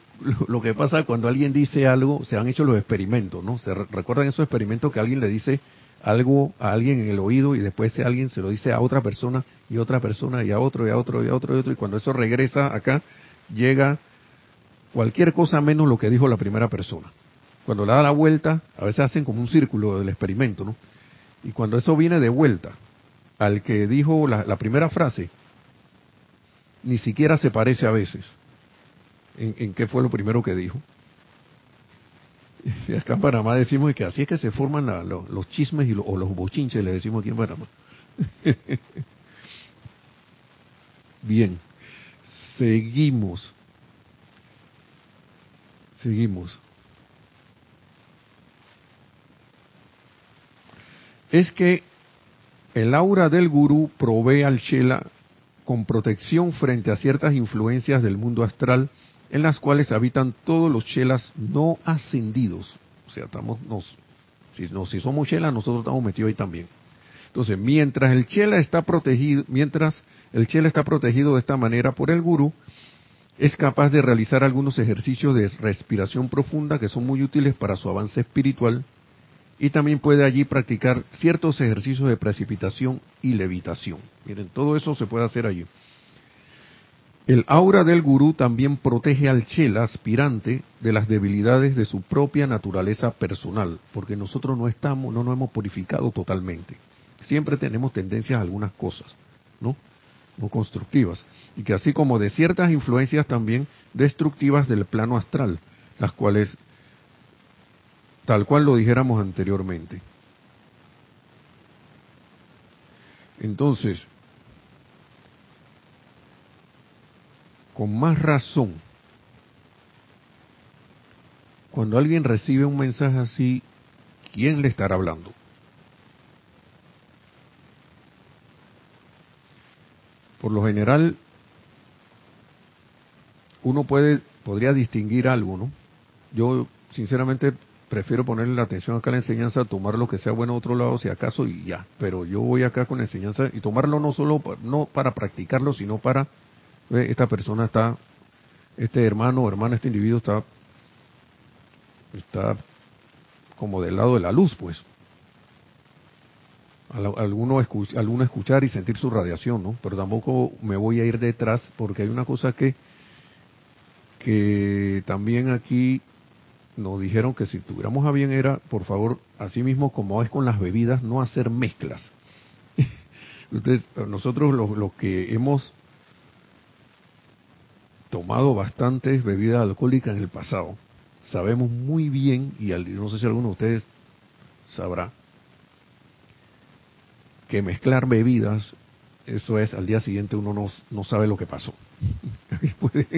lo que pasa cuando alguien dice algo, se han hecho los experimentos, ¿no? Se recuerdan esos experimentos que alguien le dice algo a alguien en el oído y después ese alguien se lo dice a otra persona y otra persona y a otro y a otro y a otro y a otro y cuando eso regresa acá llega cualquier cosa menos lo que dijo la primera persona. Cuando le da la vuelta, a veces hacen como un círculo del experimento, ¿no? Y cuando eso viene de vuelta al que dijo la, la primera frase, ni siquiera se parece a veces en, qué fue lo primero que dijo. Y acá en Panamá decimos que así es que se forman los, chismes y o los bochinches, le decimos aquí en Panamá. Bien, seguimos. Seguimos. Es que el aura del gurú provee al Shela con protección frente a ciertas influencias del mundo astral en las cuales habitan todos los chelas no ascendidos. O sea, estamos, nos, si, si somos chelas, nosotros estamos metidos ahí también. Entonces, mientras el chela está protegido, mientras el chela está protegido de esta manera por el gurú, es capaz de realizar algunos ejercicios de respiración profunda que son muy útiles para su avance espiritual y también puede allí practicar ciertos ejercicios de precipitación y levitación. Miren, todo eso se puede hacer allí. El aura del gurú también protege al chela aspirante de las debilidades de su propia naturaleza personal, porque nosotros no estamos, no nos hemos purificado totalmente. Siempre tenemos tendencias a algunas cosas, ¿no? No constructivas. Y que así como de ciertas influencias también destructivas del plano astral, las cuales, tal cual lo dijéramos anteriormente. Entonces, con más razón, cuando alguien recibe un mensaje así, ¿quién le estará hablando? Por lo general, uno puede, podría distinguir algo, ¿no? Yo, sinceramente, prefiero ponerle la atención acá a la enseñanza, tomar lo que sea bueno a otro lado, si acaso, y ya. Pero yo voy acá con la enseñanza y tomarlo no solo no para practicarlo, sino para esta persona está, este hermano o hermana, este individuo está, está como del lado de la luz, pues. Alguno, alguno escuchar y sentir su radiación, ¿no? Pero tampoco me voy a ir detrás porque hay una cosa que, que también aquí nos dijeron que si tuviéramos a bien era, por favor, así mismo como es con las bebidas, no hacer mezclas. Entonces, nosotros los, los que hemos tomado bastantes bebidas alcohólicas en el pasado, sabemos muy bien, y no sé si alguno de ustedes sabrá, que mezclar bebidas, eso es, al día siguiente uno no, no sabe lo que pasó.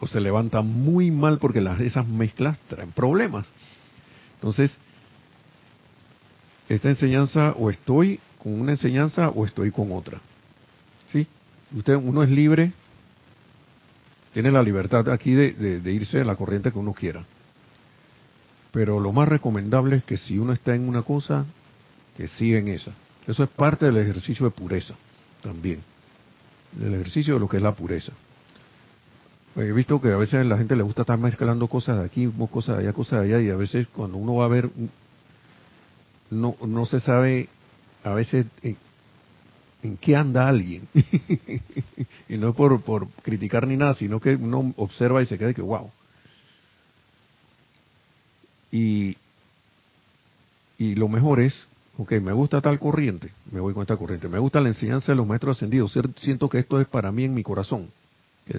o se levanta muy mal porque esas mezclas traen problemas. Entonces, esta enseñanza o estoy con una enseñanza o estoy con otra. ¿Sí? Usted, uno es libre tiene la libertad aquí de, irse a la corriente que uno quiera. Pero lo más recomendable es que si uno está en una cosa, que siga en esa. Eso es parte del ejercicio de pureza también. Del ejercicio de lo que es la pureza. He visto que a veces a la gente le gusta estar mezclando cosas de aquí, cosas de allá, cosas de allá, y a veces cuando uno va a ver, no, no se sabe a veces en qué anda alguien. y no es por, por criticar ni nada, sino que uno observa y se queda que, wow. Y, y lo mejor es, ok, me gusta tal corriente, me voy con esta corriente. Me gusta la enseñanza de los maestros ascendidos. Siento que esto es para mí en mi corazón.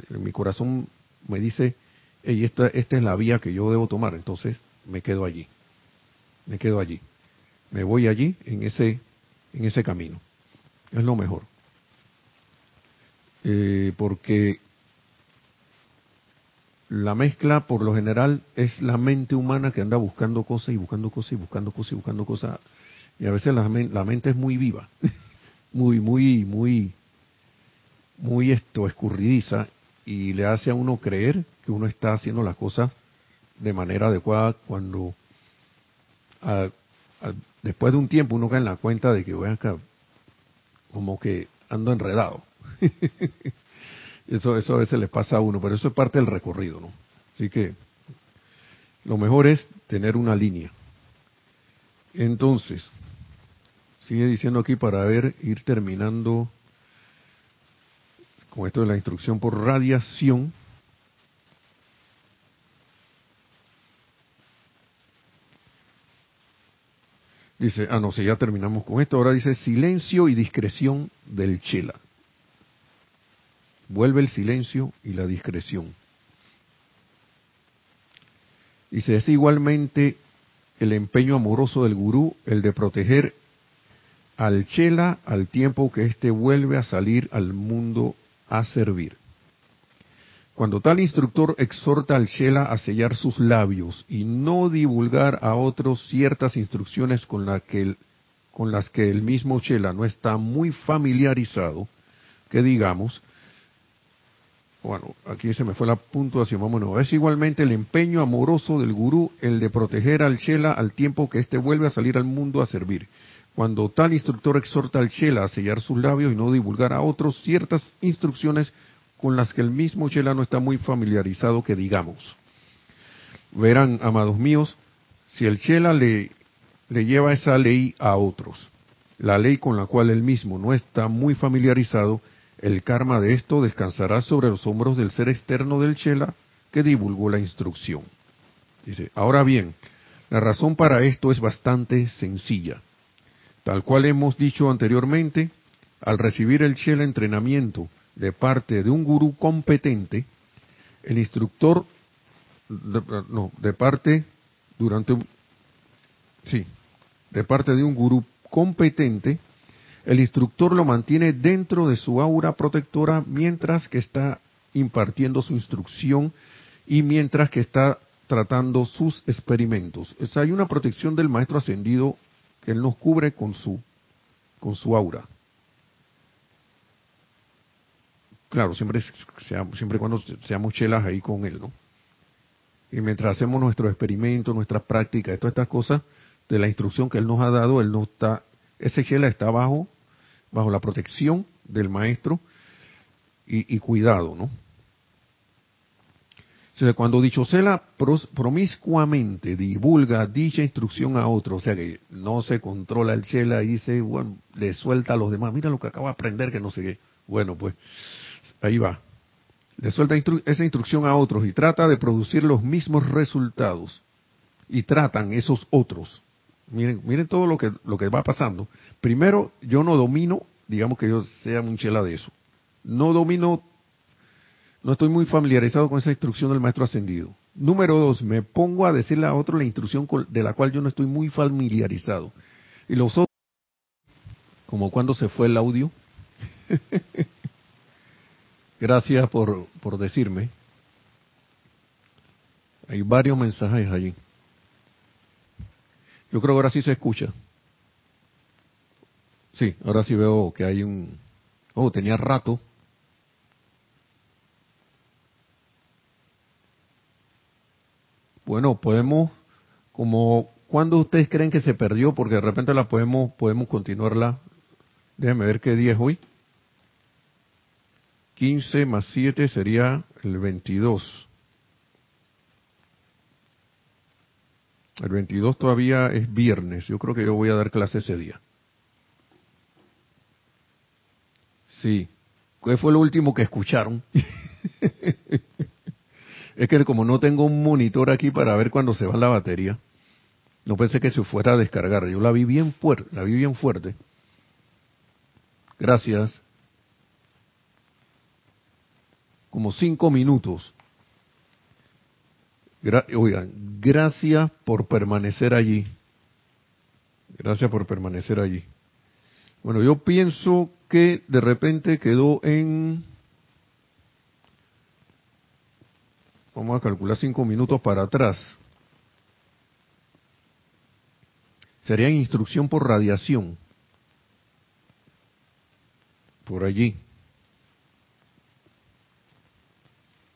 Mi corazón me dice, hey, esta, esta es la vía que yo debo tomar. Entonces me quedo allí. Me quedo allí. Me voy allí en ese, en ese camino es lo mejor. Eh, porque la mezcla por lo general es la mente humana que anda buscando cosas y buscando cosas y buscando cosas y buscando cosas. Y a veces la, la mente es muy viva, muy, muy, muy, muy esto, escurridiza y le hace a uno creer que uno está haciendo las cosas de manera adecuada cuando después de un tiempo uno cae en la cuenta de que voy acá como que ando enredado. eso, eso a veces le pasa a uno, pero eso es parte del recorrido, ¿no? Así que lo mejor es tener una línea. Entonces, sigue diciendo aquí para ver, ir terminando con esto de la instrucción por radiación. Dice, ah, no sé, ya terminamos con esto. Ahora dice silencio y discreción del chela. Vuelve el silencio y la discreción. Dice, es igualmente el empeño amoroso del gurú el de proteger al chela al tiempo que éste vuelve a salir al mundo a servir. Cuando tal instructor exhorta al Shela a sellar sus labios y no divulgar a otros ciertas instrucciones con, que con las que el mismo Shela no está muy familiarizado, que digamos, bueno, aquí se me fue la puntuación, vámonos, es igualmente el empeño amoroso del gurú el de proteger al Shela al tiempo que éste vuelve a salir al mundo a servir. Cuando tal instructor exhorta al Shela a sellar sus labios y no divulgar a otros ciertas instrucciones con las que el mismo Chela no está muy familiarizado que digamos. Verán, amados míos, si el Chela le, le lleva esa ley a otros, la ley con la cual él mismo no está muy familiarizado, el karma de esto descansará sobre los hombros del ser externo del Chela que divulgó la instrucción. Dice, ahora bien, la razón para esto es bastante sencilla. Tal cual hemos dicho anteriormente, al recibir el Chela entrenamiento de parte de un gurú competente, el instructor, no, de parte, durante, sí, de parte de un gurú competente, el instructor lo mantiene dentro de su aura protectora mientras que está impartiendo su instrucción y mientras que está tratando sus experimentos. Hay una protección del maestro ascendido él nos cubre con su, con su aura. claro, siempre, siempre cuando seamos chelas ahí con él, ¿no? Y mientras hacemos nuestro experimento, nuestras prácticas, todas estas cosas, de la instrucción que él nos ha dado, él no está, ese chela está bajo, bajo la protección del maestro y, cuidado, ¿no? Entonces, cuando Dichosela promiscuamente divulga dicha instrucción a otro, o sea que no se controla el chela y dice, bueno, le suelta a los demás, mira lo que acaba de aprender, que no sé qué. Bueno, pues ahí va. Le suelta esa instrucción a otros y trata de producir los mismos resultados. Y tratan esos otros. Miren, miren todo lo que, lo que va pasando. Primero, yo no domino, digamos que yo sea chela de eso. No domino, no estoy muy familiarizado con esa instrucción del maestro ascendido. Número dos, me pongo a decirle a otro la instrucción de la cual yo no estoy muy familiarizado. Y los otros, como cuando se fue el audio. Gracias por, por decirme. Hay varios mensajes allí. Yo creo que ahora sí se escucha. Sí, ahora sí veo que hay un... Oh, tenía rato. Bueno, podemos, como, ¿cuándo ustedes creen que se perdió? Porque de repente la podemos, podemos continuarla. Déjenme ver qué día es hoy. 15 más 7 sería el 22. El 22 todavía es viernes. Yo creo que yo voy a dar clase ese día. Sí. ¿Qué fue lo último que escucharon? es que como no tengo un monitor aquí para ver cuando se va la batería, no pensé que se fuera a descargar. Yo la vi bien fuerte, la vi bien fuerte. Gracias como cinco minutos. oigan, gracias por permanecer allí. Gracias por permanecer allí. Bueno, yo pienso que de repente quedó en... Vamos a calcular cinco minutos para atrás. Sería instrucción por radiación. Por allí.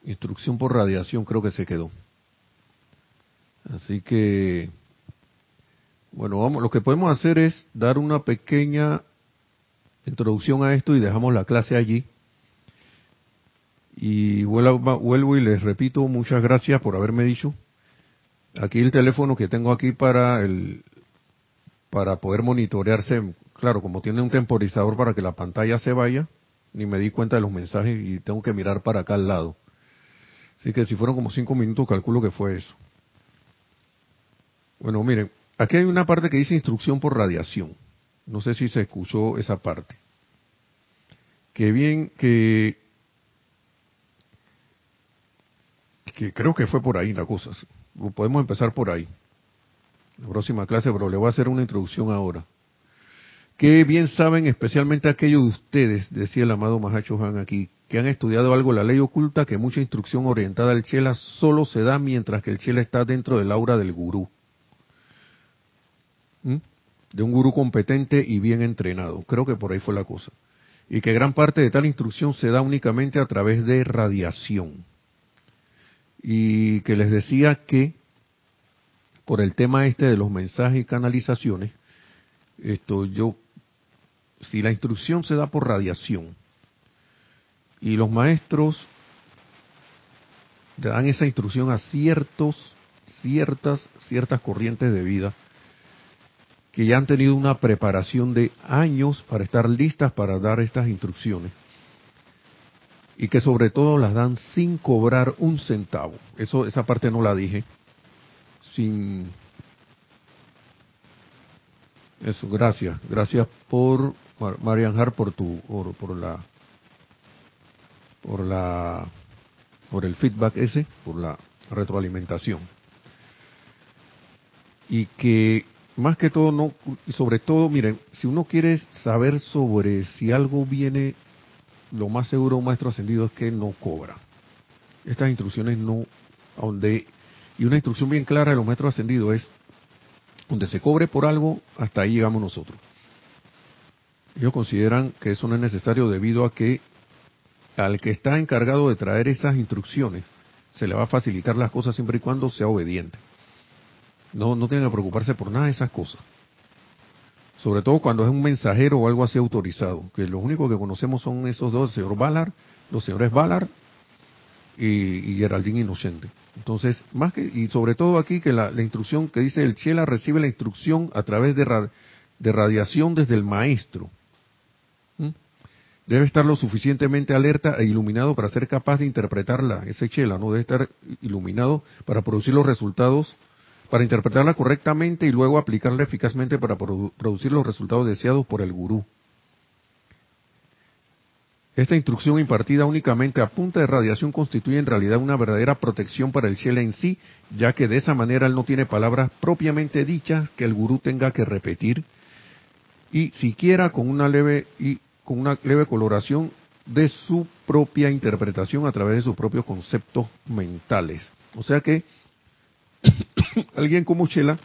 Instrucción por radiación creo que se quedó. Así que, bueno, vamos, lo que podemos hacer es dar una pequeña introducción a esto y dejamos la clase allí. Y vuelvo y les repito, muchas gracias por haberme dicho. Aquí el teléfono que tengo aquí para el para poder monitorearse, claro, como tiene un temporizador para que la pantalla se vaya, ni me di cuenta de los mensajes y tengo que mirar para acá al lado. Así que si fueron como cinco minutos, calculo que fue eso. Bueno, miren, aquí hay una parte que dice instrucción por radiación. No sé si se escuchó esa parte. Que bien, que, que creo que fue por ahí la cosa. Podemos empezar por ahí. La próxima clase, pero le voy a hacer una introducción ahora. Que bien saben, especialmente aquellos de ustedes, decía el amado Mahacho Han aquí, que han estudiado algo la ley oculta, que mucha instrucción orientada al Chela solo se da mientras que el Chela está dentro del aura del gurú. ¿Mm? De un gurú competente y bien entrenado. Creo que por ahí fue la cosa. Y que gran parte de tal instrucción se da únicamente a través de radiación. Y que les decía que por el tema este de los mensajes y canalizaciones, esto yo, si la instrucción se da por radiación y los maestros dan esa instrucción a ciertos, ciertas, ciertas corrientes de vida que ya han tenido una preparación de años para estar listas para dar estas instrucciones y que sobre todo las dan sin cobrar un centavo. Eso esa parte no la dije sin eso gracias gracias por Marianjar por tu por, por la por la por el feedback ese por la retroalimentación y que más que todo no sobre todo miren si uno quiere saber sobre si algo viene lo más seguro un maestro ascendido es que no cobra estas instrucciones no donde y una instrucción bien clara de los maestros ascendidos es, donde se cobre por algo, hasta ahí llegamos nosotros. Ellos consideran que eso no es necesario debido a que al que está encargado de traer esas instrucciones, se le va a facilitar las cosas siempre y cuando sea obediente. No, no tienen que preocuparse por nada de esas cosas. Sobre todo cuando es un mensajero o algo así autorizado, que lo único que conocemos son esos dos, el señor Ballard, los señores Ballard y, y Geraldine Inocente. Entonces, más que, y sobre todo aquí que la, instrucción que dice el Chela recibe la instrucción a través de, de radiación desde el maestro. Debe estar lo suficientemente alerta e iluminado para ser capaz de interpretarla, ese Chela, ¿no? Debe estar iluminado para producir los resultados, para interpretarla correctamente y luego aplicarla eficazmente para producir los resultados deseados por el gurú. Esta instrucción impartida únicamente a punta de radiación constituye en realidad una verdadera protección para el cielo en sí, ya que de esa manera él no tiene palabras propiamente dichas que el gurú tenga que repetir y siquiera con una leve y con una leve coloración de su propia interpretación a través de sus propios conceptos mentales. O sea que alguien como Chela,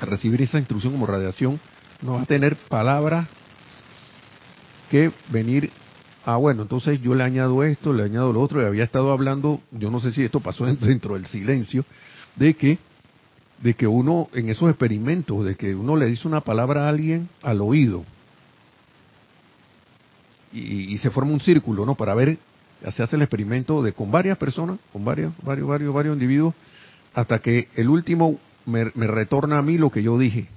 al recibir esa instrucción como radiación, no va a tener palabras que venir ah, bueno, entonces yo le añado esto, le añado lo otro, y había estado hablando, yo no sé si esto pasó dentro del silencio, de que, de que uno, en esos experimentos, de que uno le dice una palabra a alguien al oído, y, se forma un círculo, ¿no? Para ver, se hace el experimento de con varias personas, con varios, varios, varios, varios individuos, hasta que el último me retorna a mí lo que yo dije.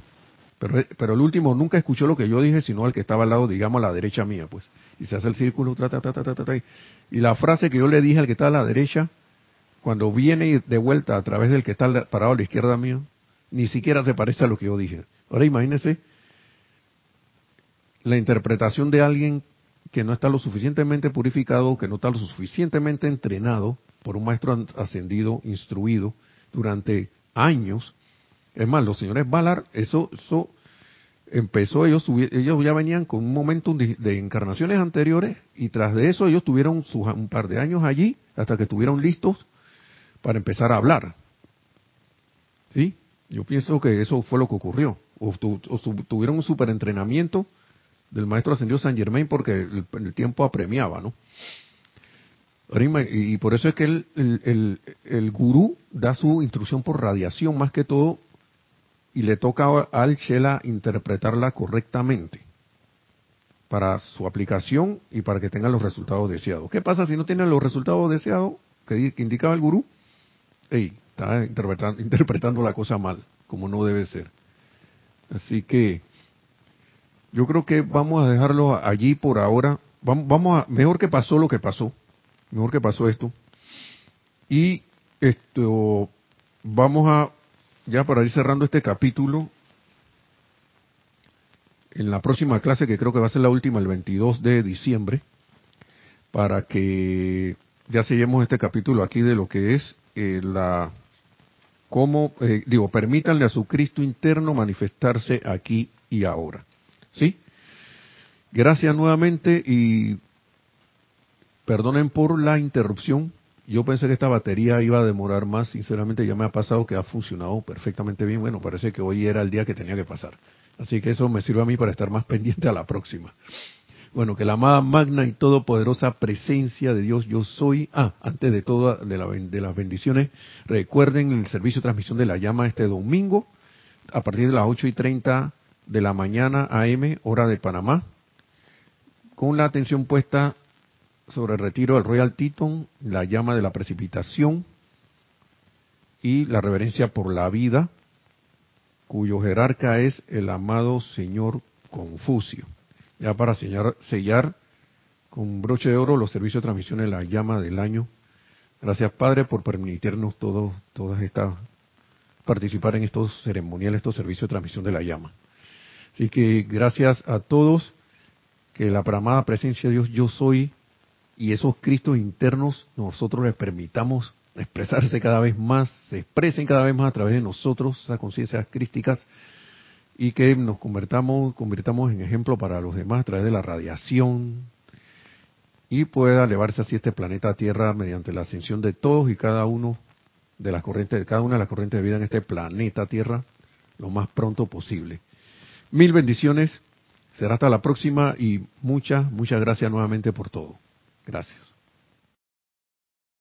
Pero, pero el último nunca escuchó lo que yo dije, sino al que estaba al lado, digamos, a la derecha mía, pues. Y se hace el círculo, y la frase que yo le dije al que está a la derecha, cuando viene de vuelta a través del que está parado a la izquierda mía, ni siquiera se parece a lo que yo dije. Ahora imagínese la interpretación de alguien que no está lo suficientemente purificado, que no está lo suficientemente entrenado por un maestro ascendido, instruido durante años, es más, los señores Valar, eso, eso empezó, ellos, ellos ya venían con un momento de, encarnaciones anteriores y tras de eso ellos tuvieron un par de años allí hasta que estuvieron listos para empezar a hablar. ¿Sí? Yo pienso que eso fue lo que ocurrió. O, tuvieron un super entrenamiento del maestro ascendido San Germain porque el tiempo apremiaba, ¿no? Y por eso es que el, el, el, gurú da su instrucción por radiación más que todo y le toca al Shela interpretarla correctamente para su aplicación y para que tengan los resultados deseados. ¿Qué pasa si no tienen los resultados deseados que, indicaba el gurú? Ey, está interpretando, interpretando la cosa mal, como no debe ser. Así que yo creo que vamos a dejarlo allí por ahora. Vamos, vamos a, mejor que pasó lo que pasó mejor que pasó esto. Y esto, vamos a, ya para ir cerrando este capítulo, en la próxima clase, que creo que va a ser la última, el 22 de diciembre, para que ya sellemos este capítulo aquí de lo que es eh, la, cómo, eh, digo, permítanle a su Cristo interno manifestarse aquí y ahora. ¿Sí? Gracias nuevamente y Perdonen por la interrupción. Yo pensé que esta batería iba a demorar más. Sinceramente ya me ha pasado que ha funcionado perfectamente bien. Bueno, parece que hoy era el día que tenía que pasar. Así que eso me sirve a mí para estar más pendiente a la próxima. Bueno, que la amada magna y todopoderosa presencia de Dios yo soy. Ah, antes de todo, de, de las bendiciones, recuerden el servicio de transmisión de la llama este domingo a partir de las 8 y 30 de la mañana AM, hora de Panamá, con la atención puesta sobre el retiro del Royal Teton, la llama de la precipitación y la reverencia por la vida, cuyo jerarca es el amado señor Confucio. Ya para sellar, sellar con broche de oro los servicios de transmisión de la llama del año. Gracias Padre por permitirnos todos, todas estas, participar en estos ceremoniales, estos servicios de transmisión de la llama. Así que gracias a todos, que la pramada presencia de Dios yo soy y esos Cristos internos nosotros les permitamos expresarse cada vez más, se expresen cada vez más a través de nosotros, esas conciencias crísticas, y que nos convertamos, convirtamos en ejemplo para los demás a través de la radiación, y pueda elevarse así este planeta Tierra mediante la ascensión de todos y cada uno de las corrientes, de cada una de las corrientes de vida en este planeta Tierra lo más pronto posible. Mil bendiciones, será hasta la próxima y muchas, muchas gracias nuevamente por todo. Gracias.